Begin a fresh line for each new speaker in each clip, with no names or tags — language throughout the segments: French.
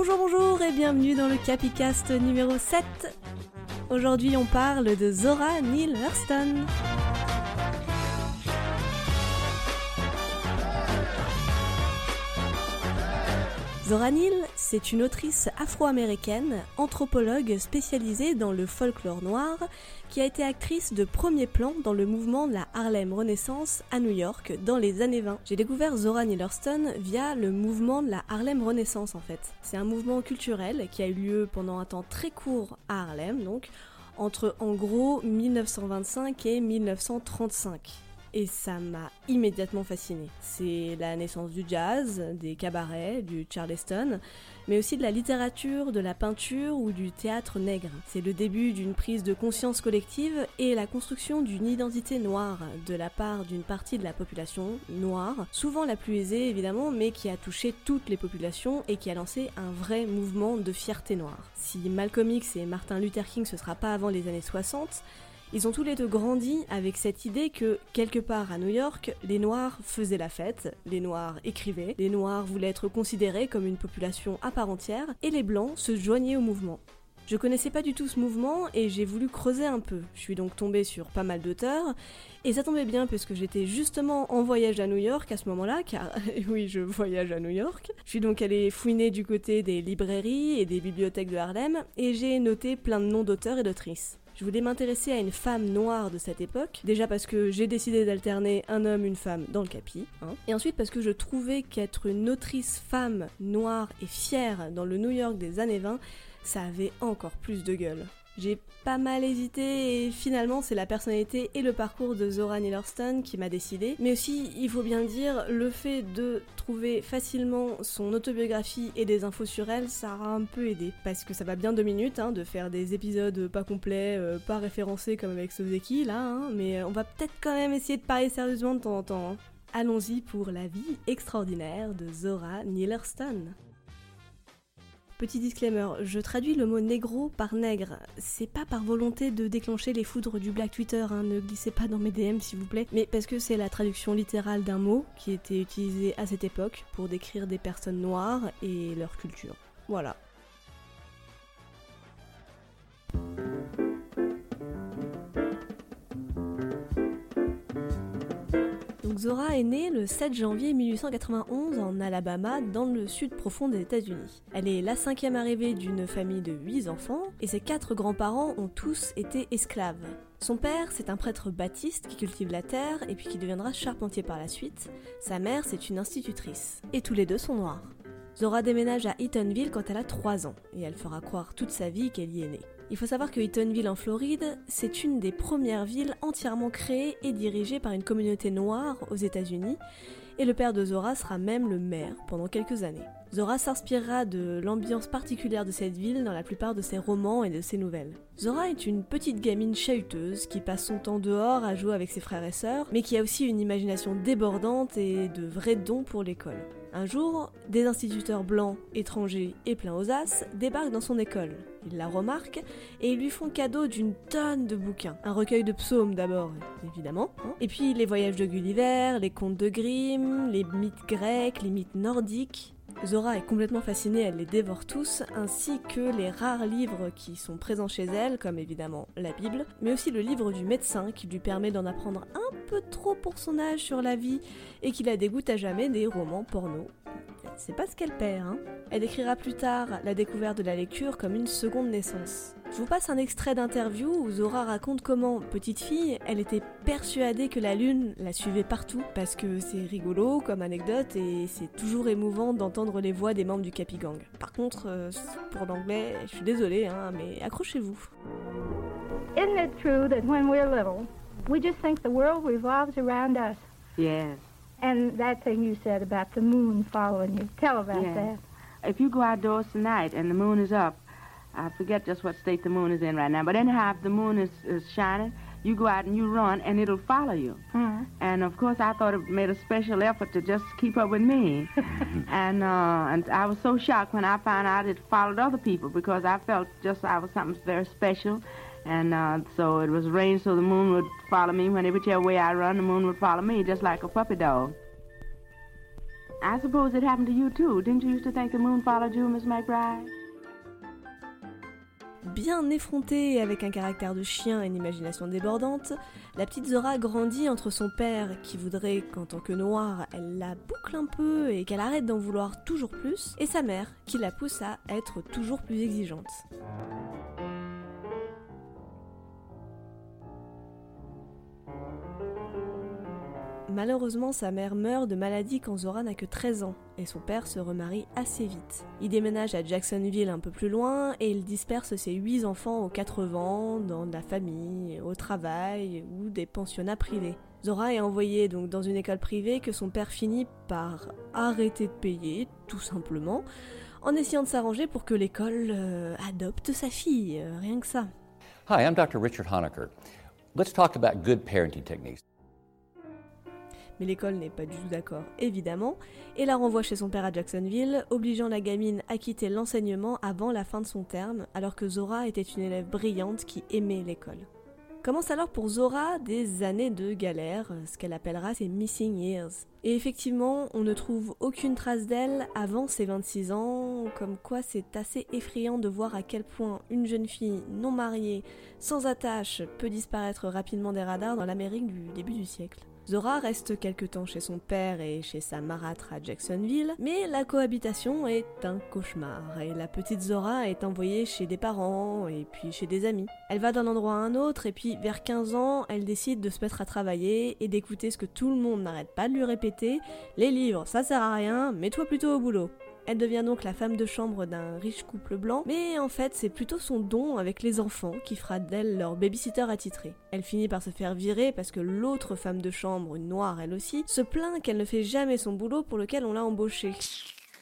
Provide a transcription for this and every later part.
Bonjour, bonjour et bienvenue dans le Capicast numéro 7. Aujourd'hui, on parle de Zora Neale Hurston. Zora Neale, c'est une autrice afro-américaine, anthropologue spécialisée dans le folklore noir, qui a été actrice de premier plan dans le mouvement de la Harlem Renaissance à New York dans les années 20. J'ai découvert Zora Neale Hurston via le mouvement de la Harlem Renaissance en fait. C'est un mouvement culturel qui a eu lieu pendant un temps très court à Harlem, donc entre en gros 1925 et 1935 et ça m'a immédiatement fasciné. C'est la naissance du jazz, des cabarets, du charleston, mais aussi de la littérature, de la peinture ou du théâtre nègre. C'est le début d'une prise de conscience collective et la construction d'une identité noire de la part d'une partie de la population noire, souvent la plus aisée évidemment, mais qui a touché toutes les populations et qui a lancé un vrai mouvement de fierté noire. Si Malcolm X et Martin Luther King ce sera pas avant les années 60, ils ont tous les deux grandi avec cette idée que, quelque part à New York, les Noirs faisaient la fête, les Noirs écrivaient, les Noirs voulaient être considérés comme une population à part entière, et les Blancs se joignaient au mouvement. Je connaissais pas du tout ce mouvement et j'ai voulu creuser un peu. Je suis donc tombée sur pas mal d'auteurs et ça tombait bien parce que j'étais justement en voyage à New York à ce moment-là, car oui, je voyage à New York. Je suis donc allée fouiner du côté des librairies et des bibliothèques de Harlem et j'ai noté plein de noms d'auteurs et d'autrices. Je voulais m'intéresser à une femme noire de cette époque, déjà parce que j'ai décidé d'alterner un homme, une femme dans le capi, hein. et ensuite parce que je trouvais qu'être une autrice femme noire et fière dans le New York des années 20, ça avait encore plus de gueule. J'ai pas mal hésité et finalement c'est la personnalité et le parcours de Zora Neale Hurston qui m'a décidé. Mais aussi, il faut bien dire, le fait de trouver facilement son autobiographie et des infos sur elle, ça a un peu aidé. Parce que ça va bien deux minutes hein, de faire des épisodes pas complets, euh, pas référencés comme avec Sozeki là, hein, mais on va peut-être quand même essayer de parler sérieusement de temps en temps. Hein. Allons-y pour la vie extraordinaire de Zora Neale. Petit disclaimer, je traduis le mot négro par nègre. C'est pas par volonté de déclencher les foudres du Black Twitter, hein, ne glissez pas dans mes DM s'il vous plaît, mais parce que c'est la traduction littérale d'un mot qui était utilisé à cette époque pour décrire des personnes noires et leur culture. Voilà. Zora est née le 7 janvier 1891 en Alabama, dans le sud profond des États-Unis. Elle est la cinquième arrivée d'une famille de 8 enfants, et ses quatre grands-parents ont tous été esclaves. Son père, c'est un prêtre baptiste qui cultive la terre et puis qui deviendra charpentier par la suite. Sa mère, c'est une institutrice. Et tous les deux sont noirs. Zora déménage à Eatonville quand elle a 3 ans, et elle fera croire toute sa vie qu'elle y est née. Il faut savoir que Eatonville en Floride, c'est une des premières villes entièrement créées et dirigées par une communauté noire aux États-Unis, et le père de Zora sera même le maire pendant quelques années. Zora s'inspirera de l'ambiance particulière de cette ville dans la plupart de ses romans et de ses nouvelles. Zora est une petite gamine chahuteuse qui passe son temps dehors à jouer avec ses frères et sœurs, mais qui a aussi une imagination débordante et de vrais dons pour l'école. Un jour, des instituteurs blancs, étrangers et pleins aux as débarquent dans son école. Ils la remarquent et ils lui font cadeau d'une tonne de bouquins. Un recueil de psaumes d'abord, évidemment. Hein. Et puis les voyages de Gulliver, les contes de Grimm, les mythes grecs, les mythes nordiques. Zora est complètement fascinée, elle les dévore tous, ainsi que les rares livres qui sont présents chez elle, comme évidemment la Bible, mais aussi le livre du médecin qui lui permet d'en apprendre un peu trop pour son âge sur la vie et qui la dégoûte à jamais des romans porno c'est pas ce qu'elle perd. Hein. Elle décrira plus tard la découverte de la lecture comme une seconde naissance. Je vous passe un extrait d'interview où Zora raconte comment, petite fille, elle était persuadée que la lune la suivait partout, parce que c'est rigolo comme anecdote et c'est toujours émouvant d'entendre les voix des membres du Capigang. Par contre, euh, pour l'anglais, je suis désolée, hein, mais accrochez-vous.
Isn't it true that when we're little, we just think the world revolves around us?
Yes.
And that thing you said about the moon following you. Tell about
Yeah.
that.
If you go outdoors tonight and the moon is up, I forget just what state the moon is in right now, but anyhow, if the moon is, is shining, you go out and you run and it'll follow you.
Huh?
And of course, I thought it made a special effort to just keep up with me. and uh, and I was so shocked when I found out it followed other people because I felt just I was something very special. And uh, so it was arranged so the moon would follow me. When whichever way I run, the moon would follow me, just like a puppy dog. I suppose it happened to you too. Didn't you used to think the moon followed you, Miss McBride?
Bien effrontée avec un caractère de chien et une imagination débordante, la petite Zora grandit entre son père qui voudrait qu'en tant que noire, elle la boucle un peu et qu'elle arrête d'en vouloir toujours plus, et sa mère qui la pousse à être toujours plus exigeante. Malheureusement, sa mère meurt de maladie quand Zora n'a que 13 ans, et son père se remarie assez vite. Il déménage à Jacksonville un peu plus loin, et il disperse ses 8 enfants aux quatre vents, dans la famille, au travail ou des pensionnats privés. Zora est envoyée donc dans une école privée que son père finit par arrêter de payer, tout simplement, en essayant de s'arranger pour que l'école euh, adopte sa fille, euh, rien que ça.
Hi, I'm Dr. Richard Honecker. Let's talk about good parenting techniques
mais l'école n'est pas du tout d'accord, évidemment, et la renvoie chez son père à Jacksonville, obligeant la gamine à quitter l'enseignement avant la fin de son terme, alors que Zora était une élève brillante qui aimait l'école. Commence alors pour Zora des années de galère, ce qu'elle appellera ses missing years. Et effectivement, on ne trouve aucune trace d'elle avant ses 26 ans, comme quoi c'est assez effrayant de voir à quel point une jeune fille non mariée, sans attache, peut disparaître rapidement des radars dans l'Amérique du début du siècle. Zora reste quelque temps chez son père et chez sa marâtre à Jacksonville, mais la cohabitation est un cauchemar et la petite Zora est envoyée chez des parents et puis chez des amis. Elle va d'un endroit à un autre et puis vers 15 ans, elle décide de se mettre à travailler et d'écouter ce que tout le monde n'arrête pas de lui répéter les livres, ça sert à rien, mets-toi plutôt au boulot. Elle devient donc la femme de chambre d'un riche couple blanc, mais en fait c'est plutôt son don avec les enfants qui fera d'elle leur babysitter attitré. Elle finit par se faire virer parce que l'autre femme de chambre, une noire elle aussi, se plaint qu'elle ne fait jamais son boulot pour lequel on l'a embauchée.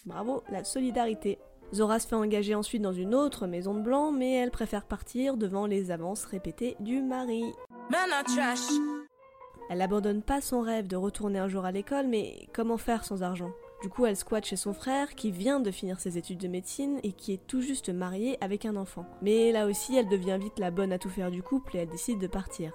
Bravo, la solidarité. Zora se fait engager ensuite dans une autre maison de blanc, mais elle préfère partir devant les avances répétées du mari. Elle abandonne pas son rêve de retourner un jour à l'école, mais comment faire sans argent? Du coup, elle squatte chez son frère qui vient de finir ses études de médecine et qui est tout juste marié avec un enfant. Mais là aussi, elle devient vite la bonne à tout faire du couple et elle décide de partir.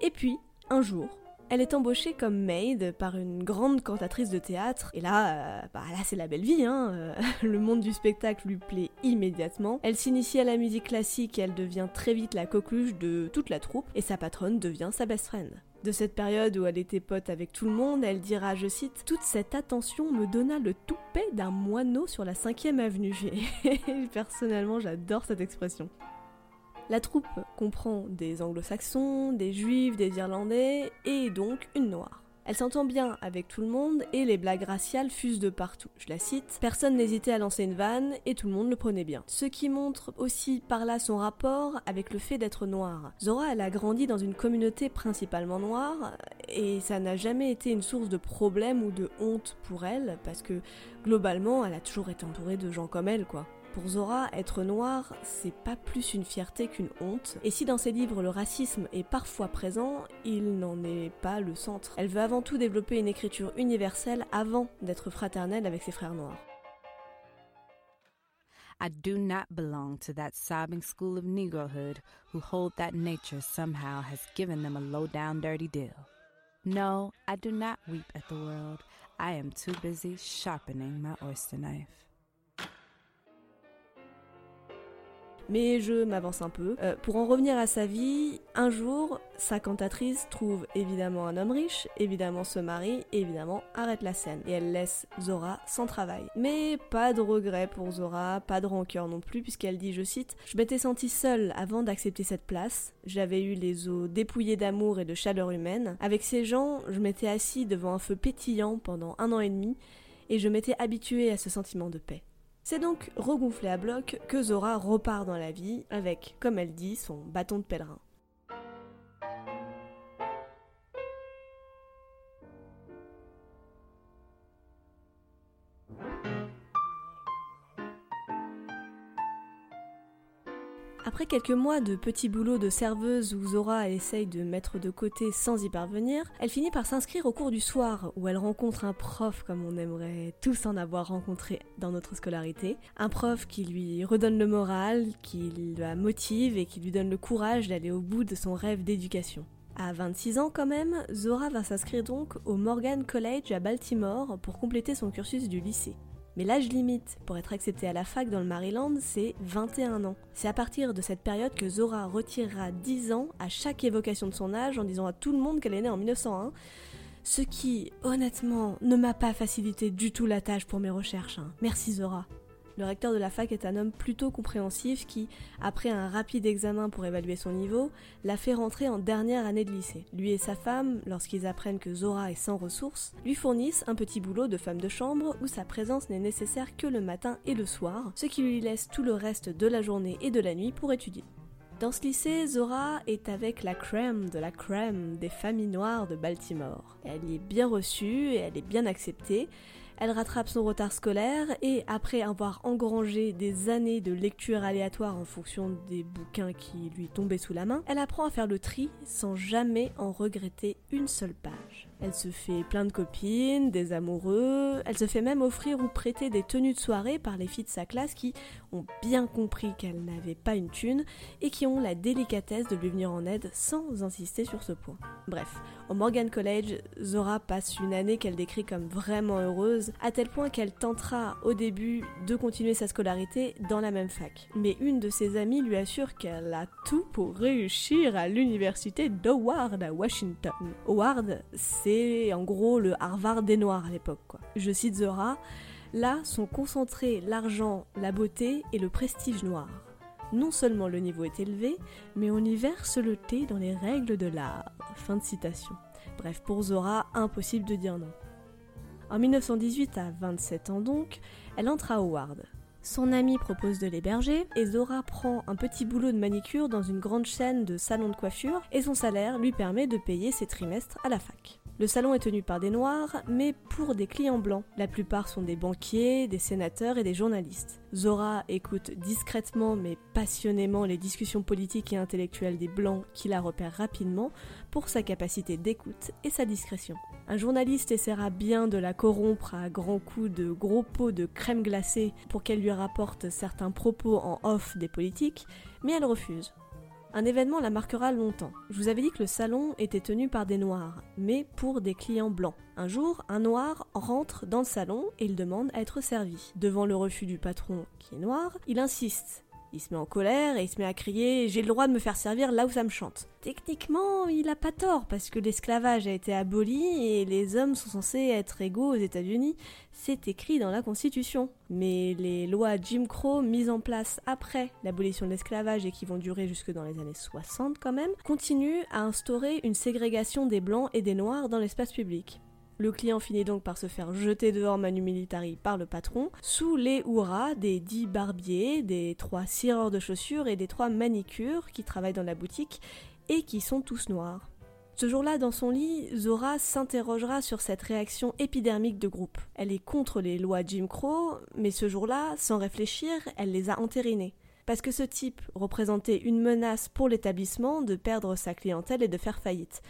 Et puis, un jour, elle est embauchée comme maid par une grande cantatrice de théâtre. Et là, euh, bah là c'est la belle vie, hein. Euh, le monde du spectacle lui plaît immédiatement. Elle s'initie à la musique classique et elle devient très vite la coqueluche de toute la troupe. Et sa patronne devient sa best friend. De cette période où elle était pote avec tout le monde, elle dira, je cite, Toute cette attention me donna le toupet d'un moineau sur la 5ème avenue. Personnellement, j'adore cette expression. La troupe comprend des anglo-saxons, des juifs, des irlandais et donc une noire. Elle s'entend bien avec tout le monde et les blagues raciales fusent de partout. Je la cite, personne n'hésitait à lancer une vanne et tout le monde le prenait bien. Ce qui montre aussi par là son rapport avec le fait d'être noire. Zora, elle a grandi dans une communauté principalement noire et ça n'a jamais été une source de problème ou de honte pour elle parce que globalement, elle a toujours été entourée de gens comme elle quoi. Pour Zora, être noire, c'est pas plus une fierté qu'une honte. Et si dans ses livres le racisme est parfois présent, il n'en est pas le centre. Elle veut avant tout développer une écriture universelle avant d'être fraternelle avec ses frères noirs.
I do not belong to that sobbing school of Negrohood who hold that nature somehow has given them a low down dirty deal. No, I do not weep at the world. I am too busy sharpening my oyster knife.
Mais je m'avance un peu. Euh, pour en revenir à sa vie, un jour, sa cantatrice trouve évidemment un homme riche, évidemment se marie, évidemment arrête la scène. Et elle laisse Zora sans travail. Mais pas de regret pour Zora, pas de rancœur non plus, puisqu'elle dit, je cite, Je m'étais sentie seule avant d'accepter cette place. J'avais eu les os dépouillés d'amour et de chaleur humaine. Avec ces gens, je m'étais assis devant un feu pétillant pendant un an et demi, et je m'étais habituée à ce sentiment de paix. C'est donc regonflé à bloc que Zora repart dans la vie avec, comme elle dit, son bâton de pèlerin. Après quelques mois de petits boulots de serveuse où Zora essaye de mettre de côté sans y parvenir, elle finit par s'inscrire au cours du soir où elle rencontre un prof comme on aimerait tous en avoir rencontré dans notre scolarité. Un prof qui lui redonne le moral, qui la motive et qui lui donne le courage d'aller au bout de son rêve d'éducation. À 26 ans quand même, Zora va s'inscrire donc au Morgan College à Baltimore pour compléter son cursus du lycée. Mais l'âge limite pour être acceptée à la fac dans le Maryland, c'est 21 ans. C'est à partir de cette période que Zora retirera 10 ans à chaque évocation de son âge en disant à tout le monde qu'elle est née en 1901, ce qui, honnêtement, ne m'a pas facilité du tout la tâche pour mes recherches. Hein. Merci Zora. Le recteur de la fac est un homme plutôt compréhensif qui, après un rapide examen pour évaluer son niveau, l'a fait rentrer en dernière année de lycée. Lui et sa femme, lorsqu'ils apprennent que Zora est sans ressources, lui fournissent un petit boulot de femme de chambre où sa présence n'est nécessaire que le matin et le soir, ce qui lui laisse tout le reste de la journée et de la nuit pour étudier. Dans ce lycée, Zora est avec la crème de la crème des familles noires de Baltimore. Elle y est bien reçue et elle est bien acceptée, elle rattrape son retard scolaire et après avoir engrangé des années de lecture aléatoire en fonction des bouquins qui lui tombaient sous la main, elle apprend à faire le tri sans jamais en regretter une seule page. Elle se fait plein de copines, des amoureux, elle se fait même offrir ou prêter des tenues de soirée par les filles de sa classe qui ont bien compris qu'elle n'avait pas une thune et qui ont la délicatesse de lui venir en aide sans insister sur ce point. Bref, au Morgan College, Zora passe une année qu'elle décrit comme vraiment heureuse, à tel point qu'elle tentera au début de continuer sa scolarité dans la même fac. Mais une de ses amies lui assure qu'elle a tout pour réussir à l'université d'Howard à Washington. Howard, c'est en gros le Harvard des Noirs à l'époque. Je cite Zora, là sont concentrés l'argent, la beauté et le prestige noir. Non seulement le niveau est élevé, mais on y verse le thé dans les règles de l'art. Fin de citation. Bref, pour Zora, impossible de dire non. En 1918, à 27 ans donc, elle entre à Howard. Son ami propose de l'héberger et Zora prend un petit boulot de manicure dans une grande chaîne de salons de coiffure et son salaire lui permet de payer ses trimestres à la fac. Le salon est tenu par des noirs, mais pour des clients blancs. La plupart sont des banquiers, des sénateurs et des journalistes. Zora écoute discrètement mais passionnément les discussions politiques et intellectuelles des blancs qui la repèrent rapidement pour sa capacité d'écoute et sa discrétion. Un journaliste essaiera bien de la corrompre à grands coups de gros pots de crème glacée pour qu'elle lui rapporte certains propos en off des politiques, mais elle refuse. Un événement la marquera longtemps. Je vous avais dit que le salon était tenu par des noirs, mais pour des clients blancs. Un jour, un noir rentre dans le salon et il demande à être servi. Devant le refus du patron, qui est noir, il insiste. Il se met en colère et il se met à crier J'ai le droit de me faire servir là où ça me chante. Techniquement, il a pas tort parce que l'esclavage a été aboli et les hommes sont censés être égaux aux États-Unis. C'est écrit dans la Constitution. Mais les lois Jim Crow mises en place après l'abolition de l'esclavage et qui vont durer jusque dans les années 60 quand même, continuent à instaurer une ségrégation des blancs et des noirs dans l'espace public. Le client finit donc par se faire jeter dehors manu militari par le patron, sous les hurrahs des dix barbiers, des trois cireurs de chaussures et des trois manicures qui travaillent dans la boutique et qui sont tous noirs. Ce jour-là, dans son lit, Zora s'interrogera sur cette réaction épidermique de groupe. Elle est contre les lois Jim Crow, mais ce jour-là, sans réfléchir, elle les a entérinées. Parce que ce type représentait une menace pour l'établissement de perdre sa clientèle et de faire faillite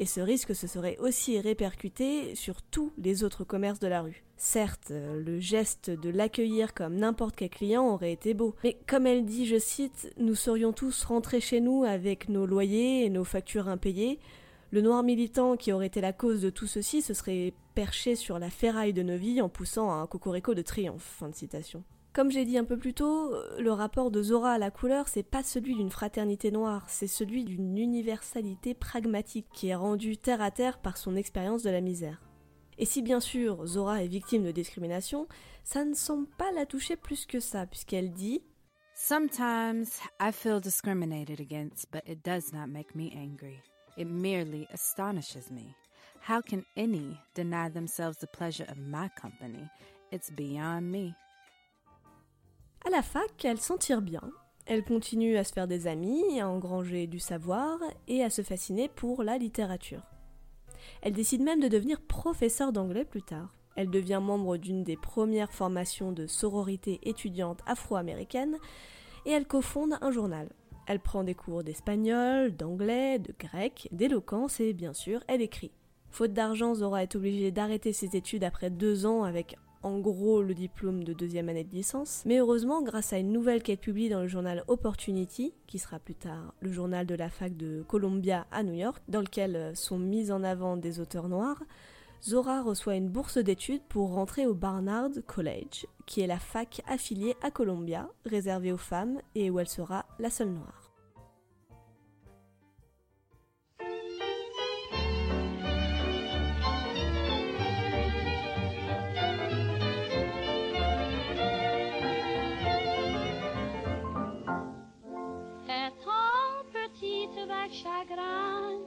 et ce risque se serait aussi répercuté sur tous les autres commerces de la rue. Certes, le geste de l'accueillir comme n'importe quel client aurait été beau, mais comme elle dit, je cite, nous serions tous rentrés chez nous avec nos loyers et nos factures impayées, le noir militant qui aurait été la cause de tout ceci se serait perché sur la ferraille de nos vies en poussant un cocorico de triomphe. Fin de citation. Comme j'ai dit un peu plus tôt, le rapport de Zora à la couleur, c'est pas celui d'une fraternité noire, c'est celui d'une universalité pragmatique qui est rendue terre à terre par son expérience de la misère. Et si bien sûr Zora est victime de discrimination, ça ne semble pas la toucher plus que ça, puisqu'elle dit
Sometimes I feel discriminated against, but it does not make me angry. It merely astonishes me. How can any deny themselves the pleasure of my company? It's beyond me.
À la fac, elle s'en tire bien. Elle continue à se faire des amis, à engranger du savoir et à se fasciner pour la littérature. Elle décide même de devenir professeure d'anglais plus tard. Elle devient membre d'une des premières formations de sororité étudiante afro-américaine et elle cofonde un journal. Elle prend des cours d'espagnol, d'anglais, de grec, d'éloquence et bien sûr, elle écrit. Faute d'argent, Zora est obligée d'arrêter ses études après deux ans avec en gros le diplôme de deuxième année de licence, mais heureusement, grâce à une nouvelle qu'elle publie dans le journal Opportunity, qui sera plus tard le journal de la fac de Columbia à New York, dans lequel euh, sont mis en avant des auteurs noirs, Zora reçoit une bourse d'études pour rentrer au Barnard College, qui est la fac affiliée à Columbia, réservée aux femmes et où elle sera la seule noire.
Chagrin,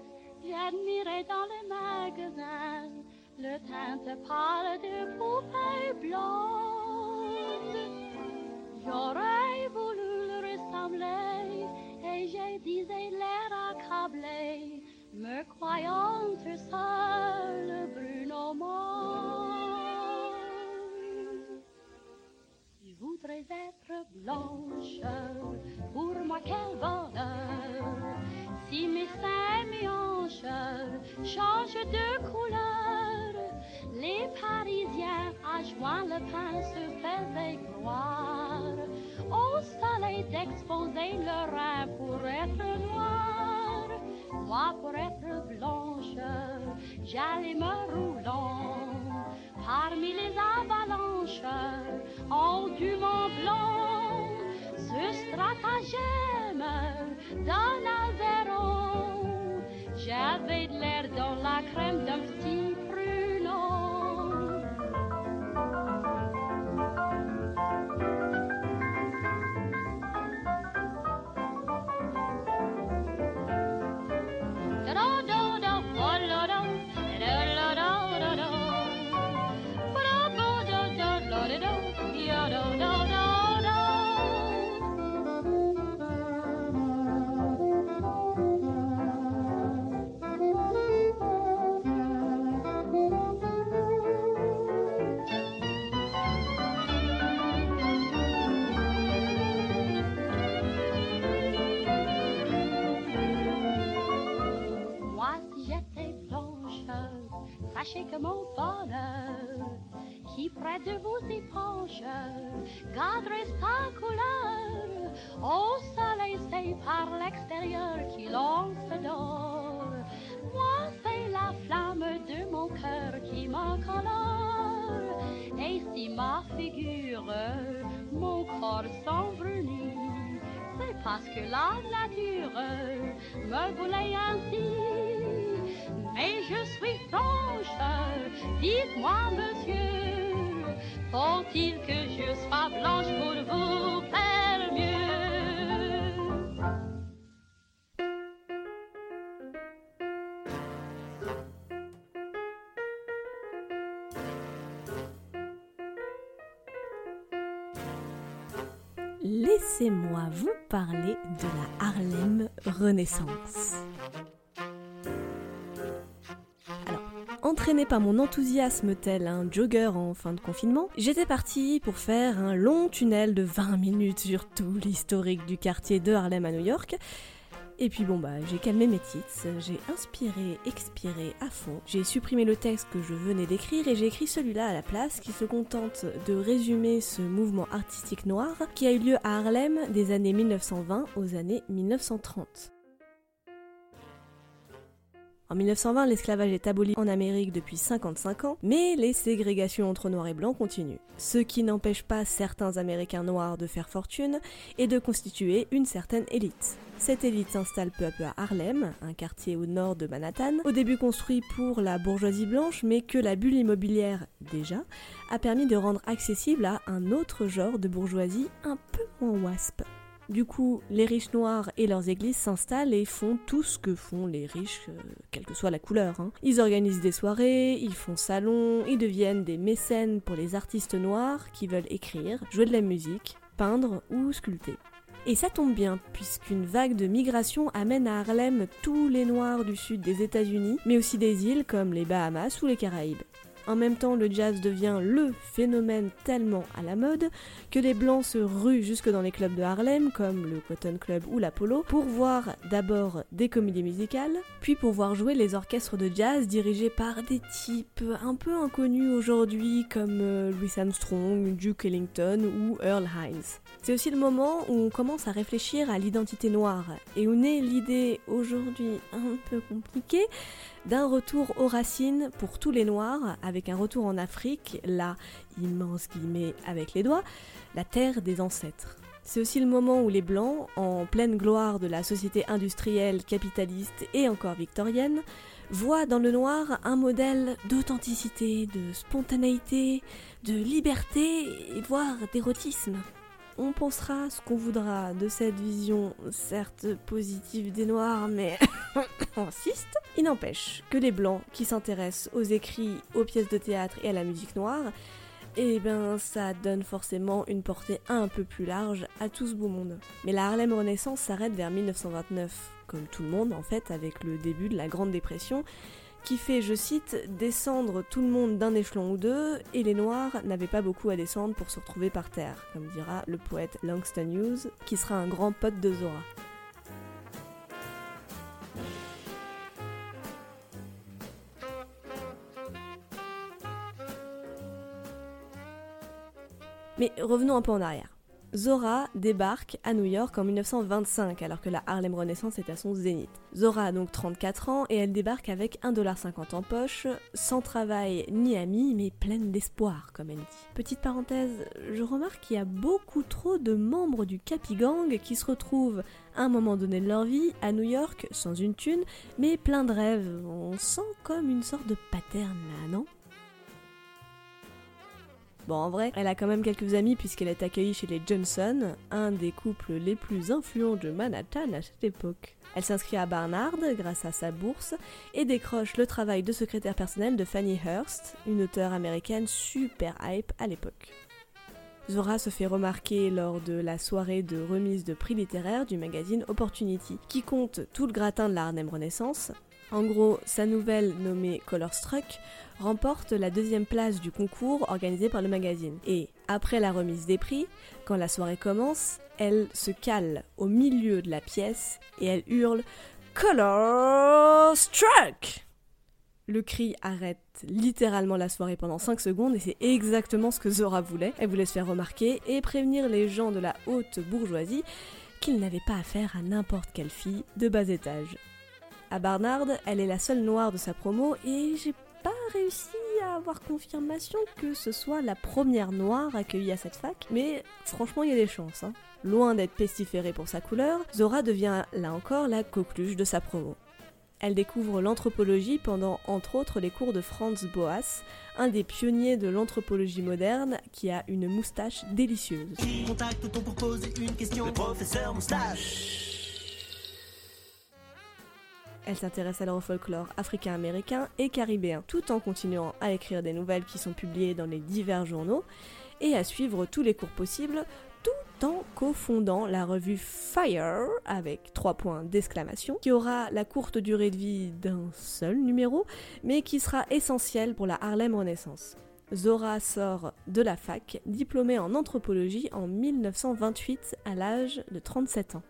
j'admirais dans les magasins le teinte pâle de poupées blondes. J'aurais voulu le ressembler et j'ai disais l'air accablé, me croyant seul brune au monde. Blanche, pour moi quel bonheur. Si mes seins, mes hanches changent de couleur, les Parisiens à joint le pain se faisaient croire au soleil d'exposer leur rein pour être noir. Moi pour être blanche, j'allais me roulant parmi les avalanches en du Mont Blanc. Ce stratagème d'un j'avais de l'air dans la crème d'un petit que mon bonheur, qui près de vous épanche, garderait sa couleur. Au soleil, c'est par l'extérieur qu'il en d'or. Moi, c'est la flamme de mon cœur qui m'encolore. Et si ma figure, mon corps s'enbrunit, c'est parce que la nature me voulait ainsi. Mais je suis franche, dites-moi monsieur, faut-il que je sois blanche pour vous faire mieux?
Laissez-moi vous parler de la Harlem Renaissance. Entraîné par mon enthousiasme tel un jogger en fin de confinement, j'étais parti pour faire un long tunnel de 20 minutes sur tout l'historique du quartier de Harlem à New York. Et puis bon bah j'ai calmé mes titres, j'ai inspiré, expiré à fond, j'ai supprimé le texte que je venais d'écrire et j'ai écrit celui-là à la place qui se contente de résumer ce mouvement artistique noir qui a eu lieu à Harlem des années 1920 aux années 1930. En 1920, l'esclavage est aboli en Amérique depuis 55 ans, mais les ségrégations entre noirs et blancs continuent. Ce qui n'empêche pas certains Américains noirs de faire fortune et de constituer une certaine élite. Cette élite s'installe peu à peu à Harlem, un quartier au nord de Manhattan, au début construit pour la bourgeoisie blanche, mais que la bulle immobilière, déjà, a permis de rendre accessible à un autre genre de bourgeoisie un peu moins wasp. Du coup, les riches noirs et leurs églises s'installent et font tout ce que font les riches, euh, quelle que soit la couleur. Hein. Ils organisent des soirées, ils font salon, ils deviennent des mécènes pour les artistes noirs qui veulent écrire, jouer de la musique, peindre ou sculpter. Et ça tombe bien, puisqu'une vague de migration amène à Harlem tous les noirs du sud des États-Unis, mais aussi des îles comme les Bahamas ou les Caraïbes. En même temps, le jazz devient le phénomène tellement à la mode que les blancs se ruent jusque dans les clubs de Harlem, comme le Cotton Club ou l'Apollo, pour voir d'abord des comédies musicales, puis pour voir jouer les orchestres de jazz dirigés par des types un peu inconnus aujourd'hui, comme euh, Louis Armstrong, Duke Ellington ou Earl Hines. C'est aussi le moment où on commence à réfléchir à l'identité noire et où naît l'idée aujourd'hui un peu compliquée d'un retour aux racines pour tous les noirs, avec un retour en Afrique, là, immense guillemets avec les doigts, la terre des ancêtres. C'est aussi le moment où les Blancs, en pleine gloire de la société industrielle, capitaliste et encore victorienne, voient dans le noir un modèle d'authenticité, de spontanéité, de liberté voire d'érotisme. On pensera ce qu'on voudra de cette vision, certes positive des Noirs, mais on insiste. Il n'empêche que les Blancs qui s'intéressent aux écrits, aux pièces de théâtre et à la musique noire, eh ben ça donne forcément une portée un peu plus large à tout ce beau monde. Mais la Harlem Renaissance s'arrête vers 1929, comme tout le monde en fait, avec le début de la Grande Dépression, qui fait, je cite, descendre tout le monde d'un échelon ou deux, et les Noirs n'avaient pas beaucoup à descendre pour se retrouver par terre, comme dira le poète Langston Hughes, qui sera un grand pote de Zora. Mais revenons un peu en arrière. Zora débarque à New York en 1925 alors que la Harlem Renaissance est à son zénith. Zora a donc 34 ans et elle débarque avec 1,50$ en poche, sans travail ni amis mais pleine d'espoir comme elle dit. Petite parenthèse, je remarque qu'il y a beaucoup trop de membres du Capi Gang qui se retrouvent à un moment donné de leur vie à New York sans une thune mais plein de rêves. On sent comme une sorte de pattern là, non? Bon, en vrai, elle a quand même quelques amis puisqu'elle est accueillie chez les Johnson, un des couples les plus influents de Manhattan à cette époque. Elle s'inscrit à Barnard grâce à sa bourse et décroche le travail de secrétaire personnel de Fanny Hurst, une auteure américaine super hype à l'époque. Zora se fait remarquer lors de la soirée de remise de prix littéraire du magazine Opportunity, qui compte tout le gratin de la Harlem Renaissance. En gros, sa nouvelle nommée Colorstruck remporte la deuxième place du concours organisé par le magazine. Et après la remise des prix, quand la soirée commence, elle se cale au milieu de la pièce et elle hurle Color Struck le cri arrête littéralement la soirée pendant 5 secondes et c'est exactement ce que Zora voulait. Elle voulait se faire remarquer et prévenir les gens de la haute bourgeoisie qu'ils n'avaient pas affaire à n'importe quelle fille de bas étage. À Barnard, elle est la seule noire de sa promo et j'ai réussi à avoir confirmation que ce soit la première noire accueillie à cette fac, mais franchement il y a des chances. Hein. Loin d'être pestiférée pour sa couleur, Zora devient là encore la coqueluche de sa promo. Elle découvre l'anthropologie pendant entre autres les cours de Franz Boas, un des pionniers de l'anthropologie moderne qui a une moustache délicieuse.
Poser une question Le professeur moustache.
Elle s'intéresse alors au folklore africain-américain et caribéen, tout en continuant à écrire des nouvelles qui sont publiées dans les divers journaux et à suivre tous les cours possibles, tout en cofondant la revue Fire avec trois points d'exclamation, qui aura la courte durée de vie d'un seul numéro, mais qui sera essentielle pour la Harlem Renaissance. Zora sort de la fac, diplômée en anthropologie en 1928 à l'âge de 37 ans.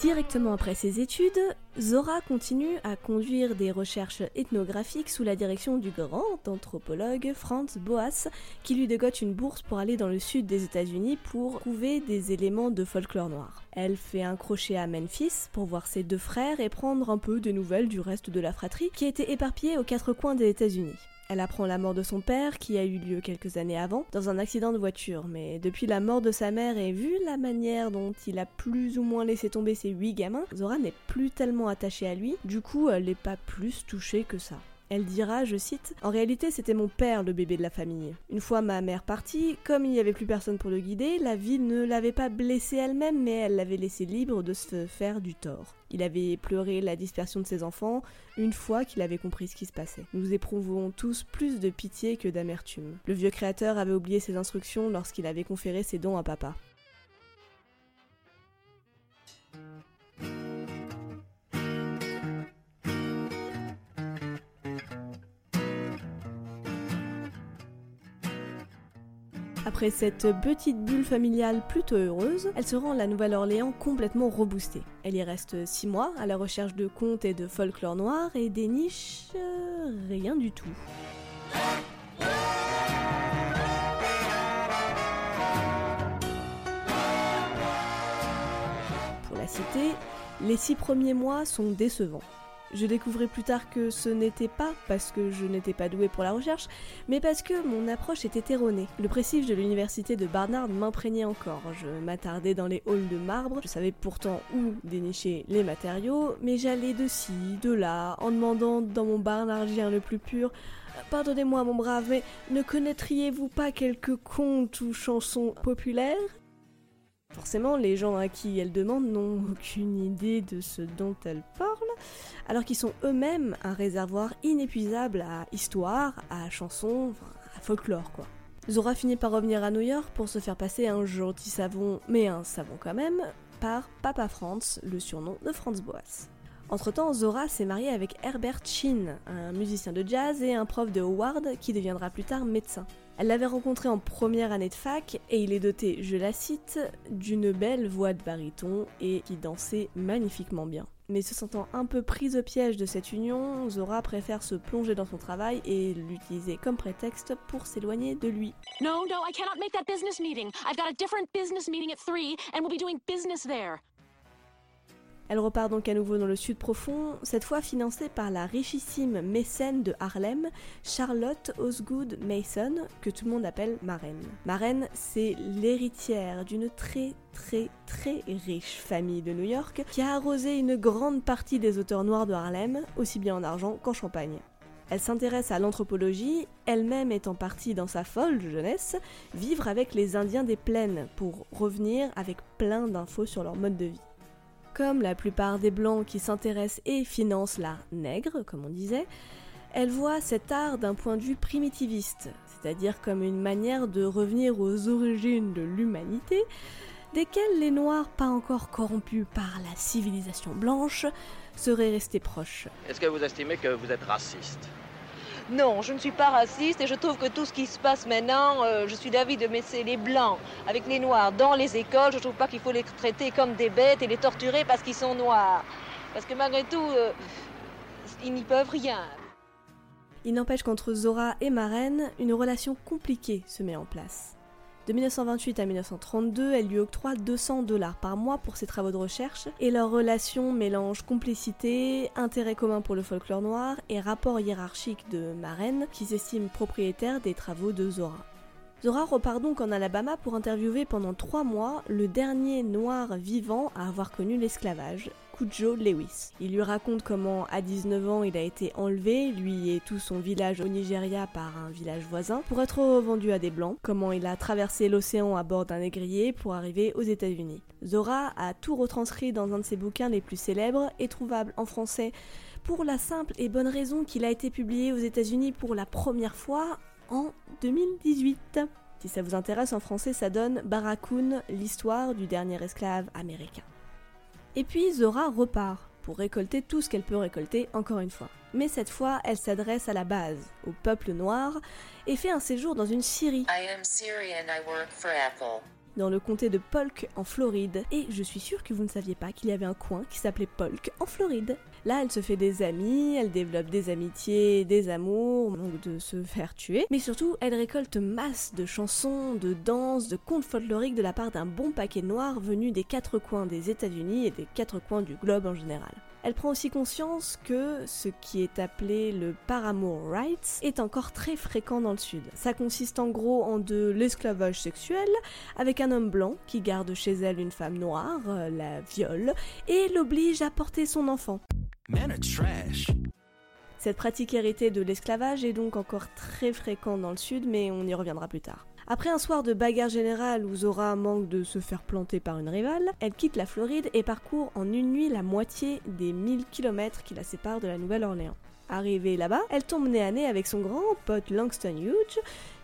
Directement après ses études, Zora continue à conduire des recherches ethnographiques sous la direction du grand anthropologue Franz Boas, qui lui dégote une bourse pour aller dans le sud des États-Unis pour trouver des éléments de folklore noir. Elle fait un crochet à Memphis pour voir ses deux frères et prendre un peu des nouvelles du reste de la fratrie qui était éparpillée aux quatre coins des États-Unis. Elle apprend la mort de son père, qui a eu lieu quelques années avant, dans un accident de voiture, mais depuis la mort de sa mère et vu la manière dont il a plus ou moins laissé tomber ses huit gamins, Zora n'est plus tellement attachée à lui, du coup elle n'est pas plus touchée que ça. Elle dira, je cite, En réalité, c'était mon père le bébé de la famille. Une fois ma mère partie, comme il n'y avait plus personne pour le guider, la vie ne l'avait pas blessé elle-même, mais elle l'avait laissé libre de se faire du tort. Il avait pleuré la dispersion de ses enfants une fois qu'il avait compris ce qui se passait. Nous éprouvons tous plus de pitié que d'amertume. Le vieux créateur avait oublié ses instructions lorsqu'il avait conféré ses dons à papa. Après cette petite bulle familiale plutôt heureuse, elle se rend à la Nouvelle-Orléans complètement reboostée. Elle y reste 6 mois à la recherche de contes et de folklore noir et déniche euh, rien du tout. Pour la citer, les six premiers mois sont décevants. Je découvrais plus tard que ce n'était pas parce que je n'étais pas douée pour la recherche, mais parce que mon approche était erronée. Le prestige de l'université de Barnard m'imprégnait encore. Je m'attardais dans les halls de marbre, je savais pourtant où dénicher les matériaux, mais j'allais de ci, de là, en demandant dans mon barnardien le plus pur Pardonnez-moi mon brave, mais ne connaîtriez-vous pas quelques contes ou chansons populaires? Forcément, les gens à qui elle demande n'ont aucune idée de ce dont elle parle, alors qu'ils sont eux-mêmes un réservoir inépuisable à histoire, à chansons, à folklore quoi. Zora finit par revenir à New York pour se faire passer un gentil savon, mais un savon quand même, par Papa Franz, le surnom de Franz Boas. Entre-temps, Zora s'est mariée avec Herbert Chin, un musicien de jazz et un prof de Howard qui deviendra plus tard médecin. Elle l'avait rencontré en première année de fac et il est doté, je la cite, d'une belle voix de baryton et qui dansait magnifiquement bien. Mais se sentant un peu prise au piège de cette union, Zora préfère se plonger dans son travail et l'utiliser comme prétexte pour s'éloigner de lui.
No, no, I cannot make that business meeting. I've got a different business meeting at 3 and we'll be doing business there.
Elle repart donc à nouveau dans le sud profond, cette fois financée par la richissime mécène de Harlem, Charlotte Osgood Mason, que tout le monde appelle Marraine. Marraine, c'est l'héritière d'une très très très riche famille de New York qui a arrosé une grande partie des auteurs noirs de Harlem, aussi bien en argent qu'en champagne. Elle s'intéresse à l'anthropologie, elle-même étant partie dans sa folle jeunesse, vivre avec les Indiens des plaines pour revenir avec plein d'infos sur leur mode de vie. Comme la plupart des blancs qui s'intéressent et financent l'art nègre, comme on disait, elle voit cet art d'un point de vue primitiviste, c'est-à-dire comme une manière de revenir aux origines de l'humanité, desquelles les Noirs pas encore corrompus par la civilisation blanche seraient restés proches.
Est-ce que vous estimez que vous êtes raciste?
Non, je ne suis pas raciste et je trouve que tout ce qui se passe maintenant, euh, je suis d'avis de mettre les blancs avec les noirs dans les écoles. Je ne trouve pas qu'il faut les traiter comme des bêtes et les torturer parce qu'ils sont noirs. Parce que malgré tout, euh, ils n'y peuvent rien.
Il n'empêche qu'entre Zora et Marraine, une relation compliquée se met en place. De 1928 à 1932, elle lui octroie 200 dollars par mois pour ses travaux de recherche, et leur relation mélange complicité, intérêt commun pour le folklore noir et rapport hiérarchique de Marraine, qui s'estime propriétaire des travaux de Zora. Zora repart donc en Alabama pour interviewer pendant trois mois le dernier noir vivant à avoir connu l'esclavage, Joe Lewis. Il lui raconte comment à 19 ans il a été enlevé, lui et tout son village au Nigeria par un village voisin, pour être revendu à des blancs, comment il a traversé l'océan à bord d'un négrier pour arriver aux États-Unis. Zora a tout retranscrit dans un de ses bouquins les plus célèbres et trouvable en français pour la simple et bonne raison qu'il a été publié aux États-Unis pour la première fois en 2018. Si ça vous intéresse, en français, ça donne Barracoon, l'histoire du dernier esclave américain. Et puis Zora repart pour récolter tout ce qu'elle peut récolter encore une fois. Mais cette fois, elle s'adresse à la base, au peuple noir, et fait un séjour dans une scierie dans le comté de Polk en Floride. Et je suis sûre que vous ne saviez pas qu'il y avait un coin qui s'appelait Polk en Floride. Là, elle se fait des amis, elle développe des amitiés, des amours, donc de se faire tuer. Mais surtout, elle récolte masse de chansons, de danses, de contes folkloriques de la part d'un bon paquet noir venu des quatre coins des États-Unis et des quatre coins du globe en général. Elle prend aussi conscience que ce qui est appelé le paramour rights est encore très fréquent dans le sud. Ça consiste en gros en de l'esclavage sexuel avec un homme blanc qui garde chez elle une femme noire, euh, la viole et l'oblige à porter son enfant. Cette pratique héritée de l'esclavage est donc encore très fréquente dans le sud, mais on y reviendra plus tard. Après un soir de bagarre générale où Zora manque de se faire planter par une rivale, elle quitte la Floride et parcourt en une nuit la moitié des 1000 km qui la séparent de la Nouvelle-Orléans. Arrivée là-bas, elle tombe nez à nez avec son grand pote Langston Hughes,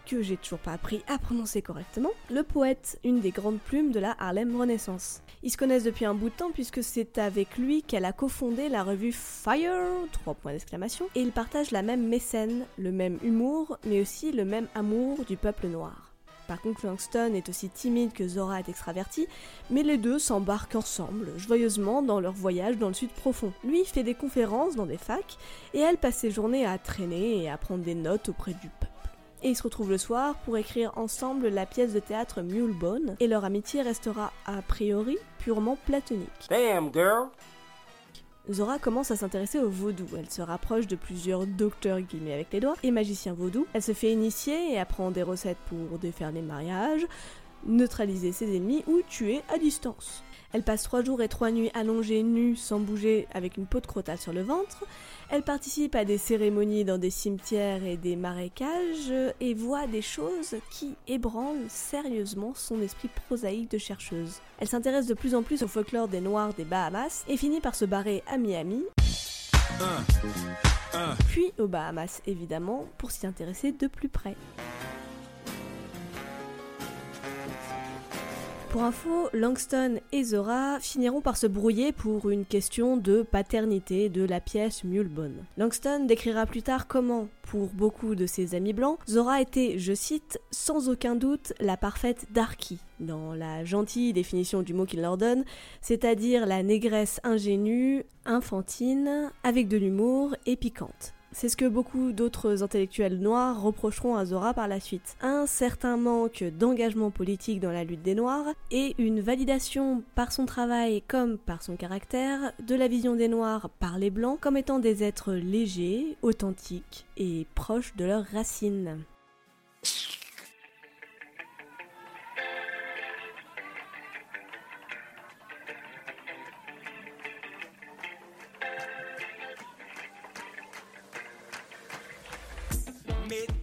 que j'ai toujours pas appris à prononcer correctement, le poète, une des grandes plumes de la Harlem Renaissance. Ils se connaissent depuis un bout de temps puisque c'est avec lui qu'elle a cofondé la revue Fire, trois points d'exclamation, et ils partagent la même mécène, le même humour, mais aussi le même amour du peuple noir. Par contre, Langston est aussi timide que Zora est extraverti, mais les deux s'embarquent ensemble, joyeusement, dans leur voyage dans le sud profond. Lui fait des conférences dans des facs, et elle passe ses journées à traîner et à prendre des notes auprès du peuple. Et ils se retrouvent le soir pour écrire ensemble la pièce de théâtre Mulebone, et leur amitié restera a priori purement platonique.
Damn, girl!
Zora commence à s'intéresser au vaudou. Elle se rapproche de plusieurs docteurs guillemets avec les doigts et magiciens vaudou. Elle se fait initier et apprend des recettes pour défaire les mariages, neutraliser ses ennemis ou tuer à distance. Elle passe trois jours et trois nuits allongée, nue, sans bouger, avec une peau de crotale sur le ventre. Elle participe à des cérémonies dans des cimetières et des marécages et voit des choses qui ébranlent sérieusement son esprit prosaïque de chercheuse. Elle s'intéresse de plus en plus au folklore des Noirs des Bahamas et finit par se barrer à Miami. Puis aux Bahamas évidemment pour s'y intéresser de plus près. Pour info, Langston et Zora finiront par se brouiller pour une question de paternité de la pièce Mulebone. Langston décrira plus tard comment, pour beaucoup de ses amis blancs, Zora était, je cite, sans aucun doute la parfaite Darky, dans la gentille définition du mot qu'il leur donne, c'est-à-dire la négresse ingénue, infantine, avec de l'humour et piquante. C'est ce que beaucoup d'autres intellectuels noirs reprocheront à Zora par la suite. Un certain manque d'engagement politique dans la lutte des Noirs et une validation par son travail comme par son caractère de la vision des Noirs par les Blancs comme étant des êtres légers, authentiques et proches de leurs racines.
commit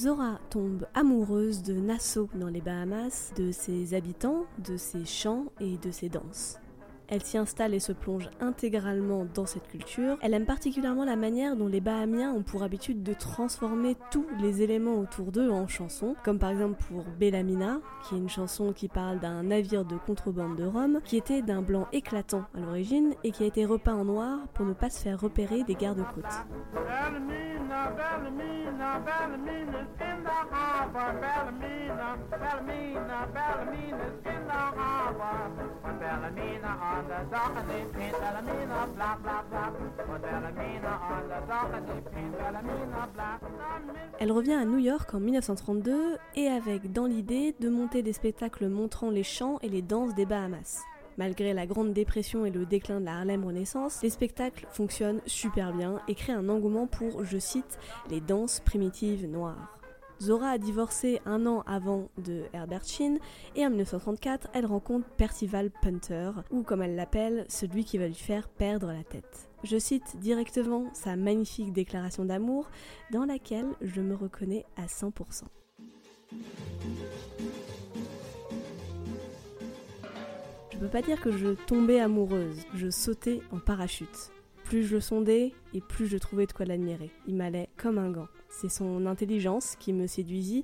Zora tombe amoureuse de Nassau dans les Bahamas, de ses habitants, de ses chants et de ses danses. Elle s'y installe et se plonge intégralement dans cette culture. Elle aime particulièrement la manière dont les Bahamiens ont pour habitude de transformer tous les éléments autour d'eux en chansons, comme par exemple pour Bellamina, qui est une chanson qui parle d'un navire de contrebande de Rome, qui était d'un blanc éclatant à l'origine et qui a été repeint en noir pour ne pas se faire repérer des gardes-côtes. Elle revient à New York en 1932 et avec dans l'idée de monter des spectacles montrant les chants et les danses des Bahamas. Malgré la Grande Dépression et le déclin de la Harlem Renaissance, les spectacles fonctionnent super bien et créent un engouement pour, je cite, les danses primitives noires. Zora a divorcé un an avant de Herbert Sheen et en 1934, elle rencontre Percival Punter, ou comme elle l'appelle, celui qui va lui faire perdre la tête. Je cite directement sa magnifique déclaration d'amour dans laquelle je me reconnais à 100%. Je peux pas dire que je tombais amoureuse, je sautais en parachute. Plus je le sondais et plus je trouvais de quoi l'admirer. Il m'allait comme un gant. C'est son intelligence qui me séduisit,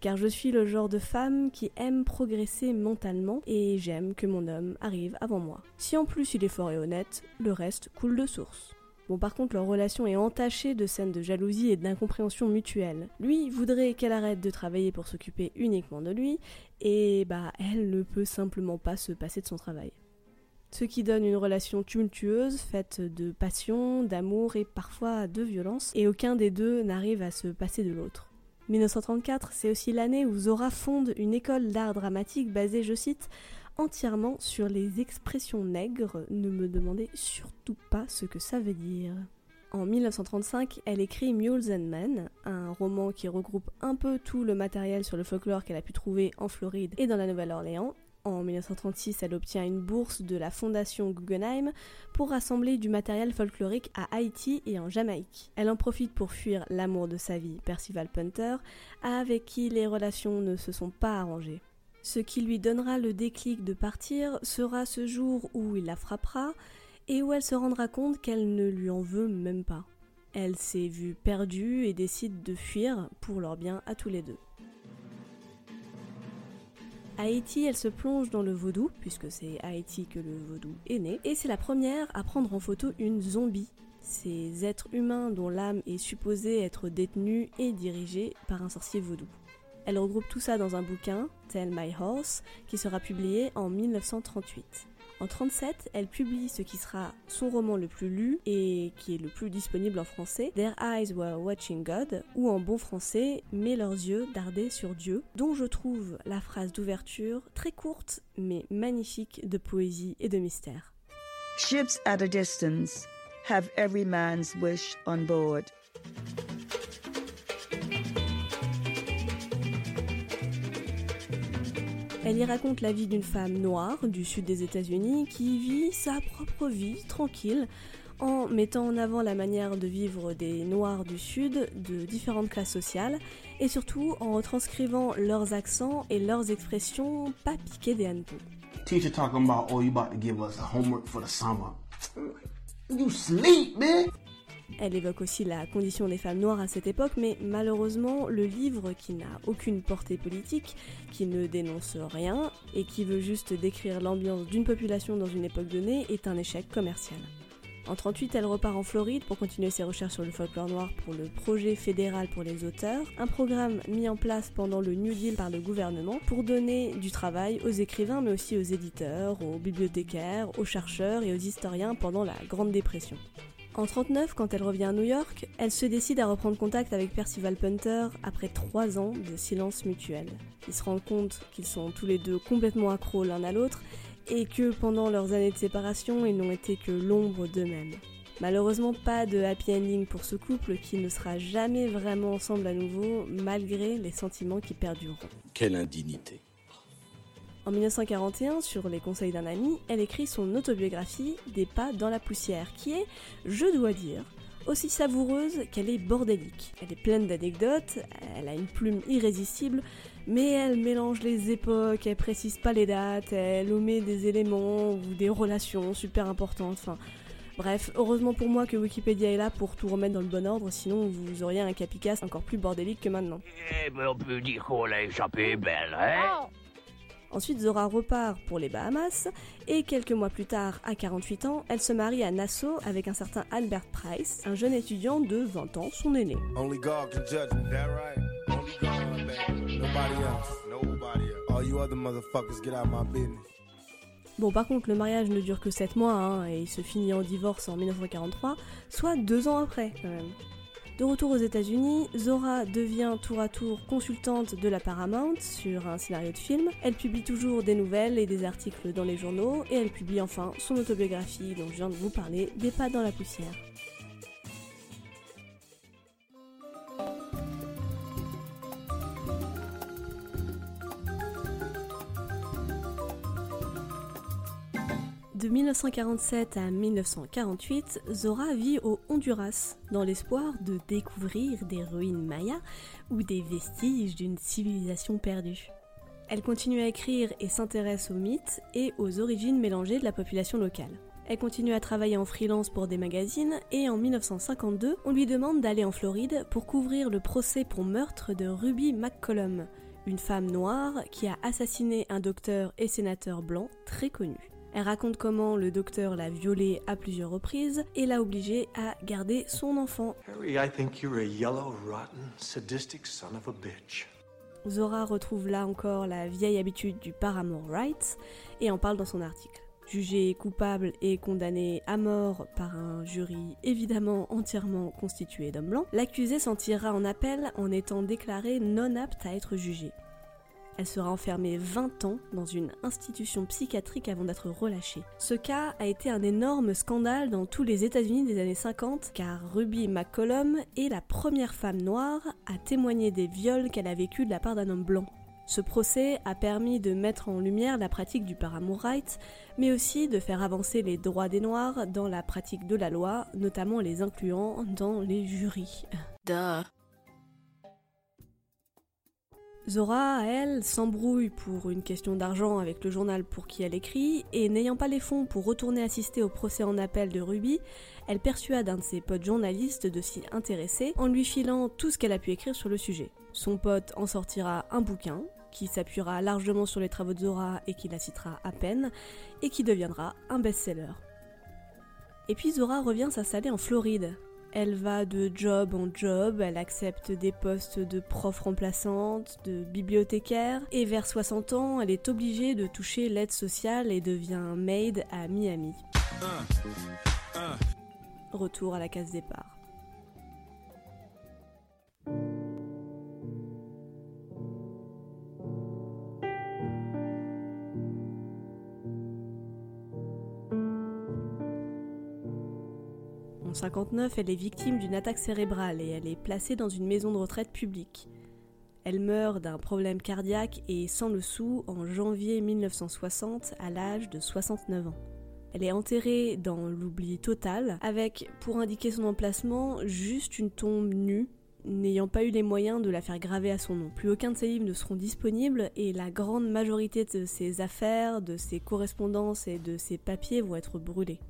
car je suis le genre de femme qui aime progresser mentalement et j'aime que mon homme arrive avant moi. Si en plus il est fort et honnête, le reste coule de source. Bon, par contre, leur relation est entachée de scènes de jalousie et d'incompréhension mutuelle. Lui voudrait qu'elle arrête de travailler pour s'occuper uniquement de lui, et bah, elle ne peut simplement pas se passer de son travail. Ce qui donne une relation tumultueuse, faite de passion, d'amour et parfois de violence, et aucun des deux n'arrive à se passer de l'autre. 1934, c'est aussi l'année où Zora fonde une école d'art dramatique basée, je cite, entièrement sur les expressions nègres, ne me demandez surtout pas ce que ça veut dire. En 1935, elle écrit Mules and Men, un roman qui regroupe un peu tout le matériel sur le folklore qu'elle a pu trouver en Floride et dans la Nouvelle-Orléans. En 1936, elle obtient une bourse de la fondation Guggenheim pour rassembler du matériel folklorique à Haïti et en Jamaïque. Elle en profite pour fuir l'amour de sa vie, Percival Punter, avec qui les relations ne se sont pas arrangées. Ce qui lui donnera le déclic de partir sera ce jour où il la frappera et où elle se rendra compte qu'elle ne lui en veut même pas. Elle s'est vue perdue et décide de fuir pour leur bien à tous les deux. Haïti, elle se plonge dans le vaudou, puisque c'est Haïti que le vaudou est né, et c'est la première à prendre en photo une zombie. Ces êtres humains dont l'âme est supposée être détenue et dirigée par un sorcier vaudou. Elle regroupe tout ça dans un bouquin, Tell My Horse, qui sera publié en 1938. En 1937, elle publie ce qui sera son roman le plus lu et qui est le plus disponible en français, Their Eyes Were Watching God, ou en bon français, Mais leurs yeux dardaient sur Dieu, dont je trouve la phrase d'ouverture très courte mais magnifique de poésie et de mystère.
Ships at a distance have every man's wish on board.
Elle y raconte la vie d'une femme noire du sud des États-Unis qui vit sa propre vie tranquille en mettant en avant la manière de vivre des Noirs du Sud de différentes classes sociales et surtout en retranscrivant leurs accents et leurs expressions pas piquées des hannetons.
Teacher talking about, oh, you about to give us homework for the summer. You sleep, man.
Elle évoque aussi la condition des femmes noires à cette époque, mais malheureusement, le livre, qui n'a aucune portée politique, qui ne dénonce rien et qui veut juste décrire l'ambiance d'une population dans une époque donnée, est un échec commercial. En 38, elle repart en Floride pour continuer ses recherches sur le folklore noir pour le projet fédéral pour les auteurs, un programme mis en place pendant le New Deal par le gouvernement pour donner du travail aux écrivains mais aussi aux éditeurs, aux bibliothécaires, aux chercheurs et aux historiens pendant la Grande Dépression. En 39, quand elle revient à New York, elle se décide à reprendre contact avec Percival Punter après trois ans de silence mutuel. Ils se rendent compte qu'ils sont tous les deux complètement accros l'un à l'autre et que pendant leurs années de séparation, ils n'ont été que l'ombre d'eux-mêmes. Malheureusement, pas de happy ending pour ce couple qui ne sera jamais vraiment ensemble à nouveau malgré les sentiments qui perdureront.
Quelle indignité.
En 1941, sur les conseils d'un ami, elle écrit son autobiographie Des pas dans la poussière, qui est, je dois dire, aussi savoureuse qu'elle est bordélique. Elle est pleine d'anecdotes, elle a une plume irrésistible, mais elle mélange les époques, elle précise pas les dates, elle omet des éléments ou des relations super importantes, enfin... Bref, heureusement pour moi que Wikipédia est là pour tout remettre dans le bon ordre, sinon vous auriez un capicas encore plus bordélique que maintenant.
Eh ben on peut dire qu'on l'a échappé belle, hein?
Ensuite, Zora repart pour les Bahamas et quelques mois plus tard, à 48 ans, elle se marie à Nassau avec un certain Albert Price, un jeune étudiant de 20 ans, son aîné.
Only God can judge me. That right? Only God, man. Nobody else. Nobody else. All you other motherfuckers get out my business.
Bon, par contre, le mariage ne dure que 7 mois hein, et il se finit en divorce en 1943, soit deux ans après quand même. De retour aux États-Unis, Zora devient tour à tour consultante de la Paramount sur un scénario de film. Elle publie toujours des nouvelles et des articles dans les journaux et elle publie enfin son autobiographie dont je viens de vous parler, Des pas dans la poussière. De 1947 à 1948, Zora vit au Honduras dans l'espoir de découvrir des ruines mayas ou des vestiges d'une civilisation perdue. Elle continue à écrire et s'intéresse aux mythes et aux origines mélangées de la population locale. Elle continue à travailler en freelance pour des magazines et en 1952, on lui demande d'aller en Floride pour couvrir le procès pour meurtre de Ruby McCollum, une femme noire qui a assassiné un docteur et sénateur blanc très connu. Elle raconte comment le docteur l'a violée à plusieurs reprises et l'a obligée à garder son enfant.
Harry, I think you're a yellow, rotten, sadistic son of a bitch.
Zora retrouve là encore la vieille habitude du paramour rights et en parle dans son article. Jugé coupable et condamné à mort par un jury évidemment entièrement constitué d'hommes blancs, l'accusé s'en tirera en appel en étant déclaré non apte à être jugé. Elle sera enfermée 20 ans dans une institution psychiatrique avant d'être relâchée. Ce cas a été un énorme scandale dans tous les États-Unis des années 50 car Ruby McCollum est la première femme noire à témoigner des viols qu'elle a vécus de la part d'un homme blanc. Ce procès a permis de mettre en lumière la pratique du paramour right, mais aussi de faire avancer les droits des Noirs dans la pratique de la loi, notamment les incluant dans les jurys. Duh. Zora, elle, s'embrouille pour une question d'argent avec le journal pour qui elle écrit, et n'ayant pas les fonds pour retourner assister au procès en appel de Ruby, elle persuade un de ses potes journalistes de s'y intéresser en lui filant tout ce qu'elle a pu écrire sur le sujet. Son pote en sortira un bouquin, qui s'appuiera largement sur les travaux de Zora et qui la citera à peine, et qui deviendra un best-seller. Et puis Zora revient s'installer en Floride, elle va de job en job, elle accepte des postes de prof remplaçante, de bibliothécaire, et vers 60 ans, elle est obligée de toucher l'aide sociale et devient maid à Miami. Retour à la case départ. 59, elle est victime d'une attaque cérébrale et elle est placée dans une maison de retraite publique. Elle meurt d'un problème cardiaque et sans le sou en janvier 1960 à l'âge de 69 ans. Elle est enterrée dans l'oubli total avec, pour indiquer son emplacement, juste une tombe nue, n'ayant pas eu les moyens de la faire graver à son nom. Plus aucun de ses livres ne seront disponibles et la grande majorité de ses affaires, de ses correspondances et de ses papiers vont être brûlés.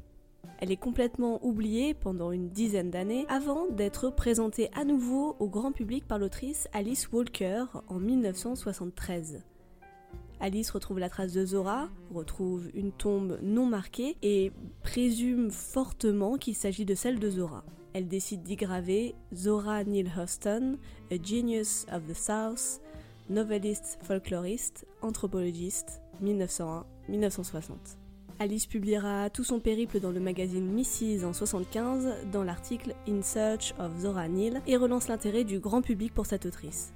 Elle est complètement oubliée pendant une dizaine d'années avant d'être présentée à nouveau au grand public par l'autrice Alice Walker en 1973. Alice retrouve la trace de Zora, retrouve une tombe non marquée et présume fortement qu'il s'agit de celle de Zora. Elle décide d'y graver Zora Neale Hurston, a genius of the South, noveliste, folkloriste, anthropologiste, 1901-1960. Alice publiera tout son périple dans le magazine Mrs. en 75 dans l'article In Search of Zora Neale et relance l'intérêt du grand public pour cette autrice.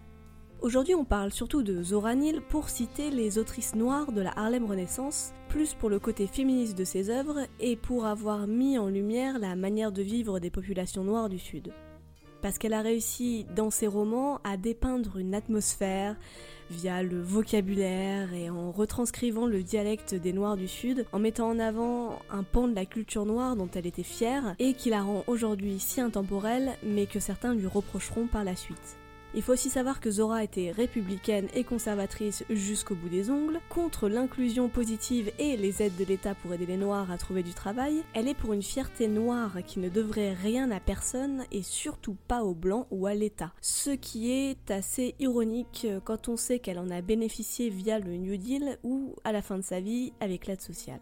Aujourd'hui, on parle surtout de Zora Neale pour citer les autrices noires de la Harlem Renaissance, plus pour le côté féministe de ses œuvres et pour avoir mis en lumière la manière de vivre des populations noires du Sud. parce qu'elle a réussi dans ses romans à dépeindre une atmosphère via le vocabulaire et en retranscrivant le dialecte des Noirs du Sud, en mettant en avant un pan de la culture noire dont elle était fière et qui la rend aujourd'hui si intemporelle mais que certains lui reprocheront par la suite. Il faut aussi savoir que Zora était républicaine et conservatrice jusqu'au bout des ongles, contre l'inclusion positive et les aides de l'État pour aider les Noirs à trouver du travail. Elle est pour une fierté noire qui ne devrait rien à personne et surtout pas aux Blancs ou à l'État. Ce qui est assez ironique quand on sait qu'elle en a bénéficié via le New Deal ou à la fin de sa vie avec l'aide sociale.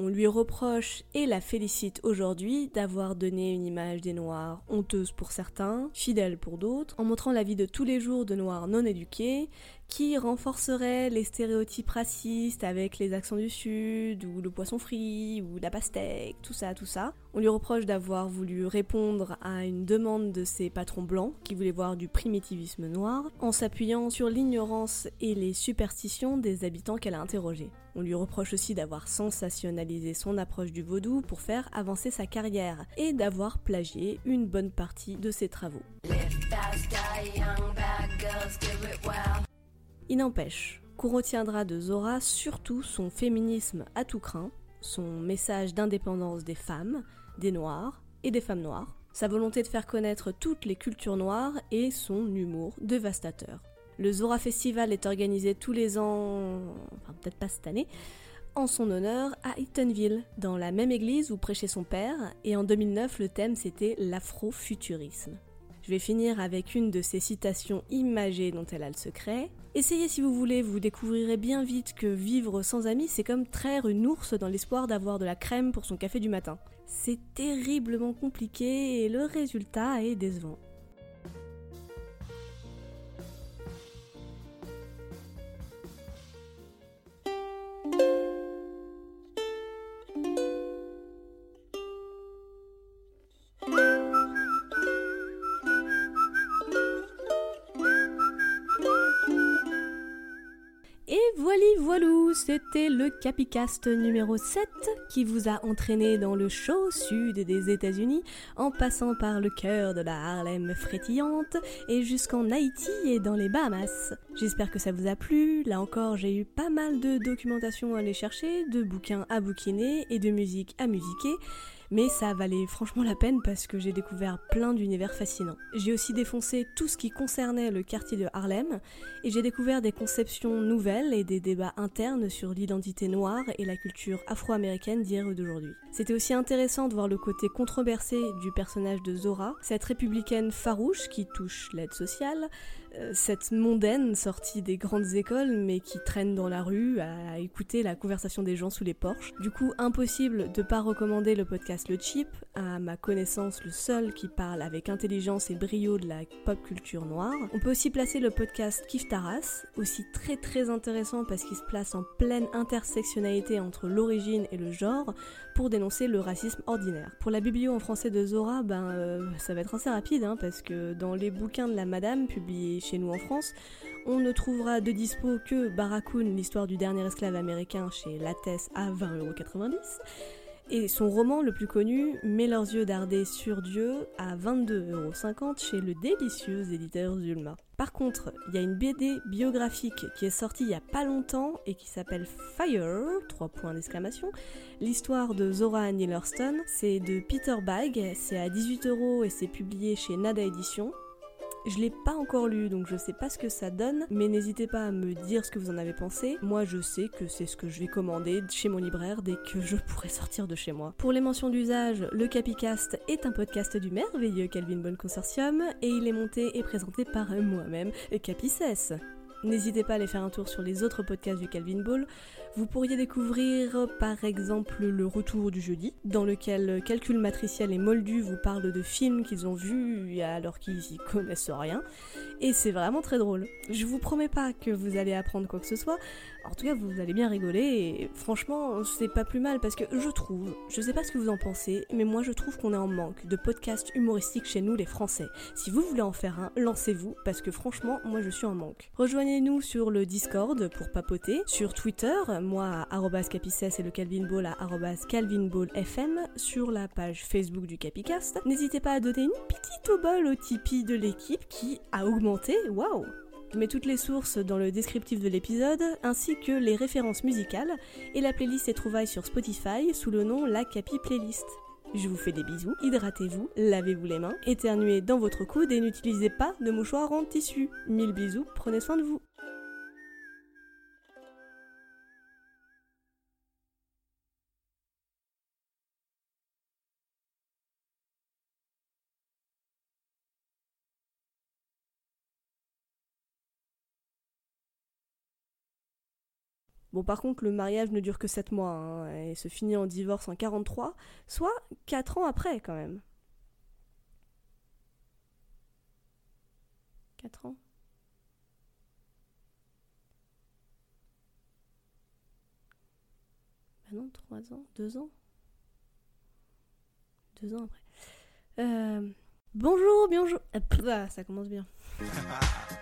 On lui reproche et la félicite aujourd'hui d'avoir donné une image des Noirs honteuse pour certains, fidèle pour d'autres, en montrant la vie de tous les jours de Noirs non éduqués, qui renforcerait les stéréotypes racistes avec les accents du Sud, ou le poisson frit, ou la pastèque, tout ça, tout ça. On lui reproche d'avoir voulu répondre à une demande de ses patrons blancs qui voulaient voir du primitivisme noir, en s'appuyant sur l'ignorance et les superstitions des habitants qu'elle a interrogés. On lui reproche aussi d'avoir sensationnalisé son approche du vaudou pour faire avancer sa carrière et d'avoir plagié une bonne partie de ses travaux. Il n'empêche qu'on retiendra de Zora surtout son féminisme à tout craint, son message d'indépendance des femmes, des noirs et des femmes noires, sa volonté de faire connaître toutes les cultures noires et son humour dévastateur. Le Zora Festival est organisé tous les ans, enfin peut-être pas cette année, en son honneur à Eatonville, dans la même église où prêchait son père, et en 2009 le thème c'était l'afrofuturisme. Je vais finir avec une de ces citations imagées dont elle a le secret. Essayez si vous voulez, vous découvrirez bien vite que vivre sans amis, c'est comme traire une ours dans l'espoir d'avoir de la crème pour son café du matin. C'est terriblement compliqué et le résultat est décevant. C'était le Capicast numéro 7 qui vous a entraîné dans le chaud sud des États-Unis en passant par le cœur de la Harlem frétillante et jusqu'en Haïti et dans les Bahamas. J'espère que ça vous a plu. Là encore, j'ai eu pas mal de documentation à aller chercher, de bouquins à bouquiner et de musique à musiquer mais ça valait franchement la peine parce que j'ai découvert plein d'univers fascinants. J'ai aussi défoncé tout ce qui concernait le quartier de Harlem et j'ai découvert des conceptions nouvelles et des débats internes sur l'identité noire et la culture afro-américaine d'hier et d'aujourd'hui. C'était aussi intéressant de voir le côté controversé du personnage de Zora, cette républicaine farouche qui touche l'aide sociale, cette mondaine sortie des grandes écoles mais qui traîne dans la rue à écouter la conversation des gens sous les porches. Du coup, impossible de pas recommander le podcast Le Chip, à ma connaissance le seul qui parle avec intelligence et brio de la pop culture noire. On peut aussi placer le podcast Kif Taras, aussi très très intéressant parce qu'il se place en pleine intersectionnalité entre l'origine et le genre pour dénoncer le racisme ordinaire. Pour la biblio en français de Zora, ben euh, ça va être assez rapide hein, parce que dans les bouquins de la Madame publiés chez nous en France, on ne trouvera de dispo que Barracoon, l'histoire du dernier esclave américain chez Lattès à 20,90€. Et son roman le plus connu, Met leurs yeux dardés sur Dieu, à 22,50€ chez le délicieux éditeur Zulma. Par contre, il y a une BD biographique qui est sortie il y a pas longtemps et qui s'appelle Fire, 3 points d'exclamation. L'histoire de Zora Annie Hurston, c'est de Peter Bag, c'est à 18€ et c'est publié chez Nada Édition. Je l'ai pas encore lu, donc je sais pas ce que ça donne, mais n'hésitez pas à me dire ce que vous en avez pensé. Moi, je sais que c'est ce que je vais commander chez mon libraire dès que je pourrai sortir de chez moi. Pour les mentions d'usage, le Capicast est un podcast du merveilleux Calvin Ball Consortium et il est monté et présenté par moi-même, Capicès. N'hésitez pas à aller faire un tour sur les autres podcasts du Calvin Ball. Vous pourriez découvrir par exemple Le Retour du jeudi, dans lequel Calcul matriciel et Moldu vous parlent de films qu'ils ont vus alors qu'ils y connaissent rien. Et c'est vraiment très drôle. Je vous promets pas que vous allez apprendre quoi que ce soit. En tout cas, vous allez bien rigoler et franchement, c'est pas plus mal parce que je trouve, je sais pas ce que vous en pensez, mais moi je trouve qu'on est en manque de podcasts humoristiques chez nous les Français. Si vous voulez en faire un, lancez-vous parce que franchement, moi je suis en manque. Rejoignez Rejoignez-nous sur le Discord pour papoter, sur Twitter, moi à @capicès et le Calvin Ball à @calvinballfm, sur la page Facebook du Capicast. N'hésitez pas à donner une petite obole au Tipeee de l'équipe qui a augmenté. Waouh je mets toutes les sources dans le descriptif de l'épisode, ainsi que les références musicales, et la playlist est trouvaille sur Spotify sous le nom La Capi Playlist. Je vous fais des bisous, hydratez-vous, lavez-vous les mains, éternuez dans votre coude et n'utilisez pas de mouchoir en tissu. Mille bisous, prenez soin de vous. Bon, par contre, le mariage ne dure que 7 mois hein, et se finit en divorce en 43, soit 4 ans après quand même. 4 ans Bah non, 3 ans 2 ans 2 ans après. Euh, bonjour, bonjour. Ah, ça commence bien.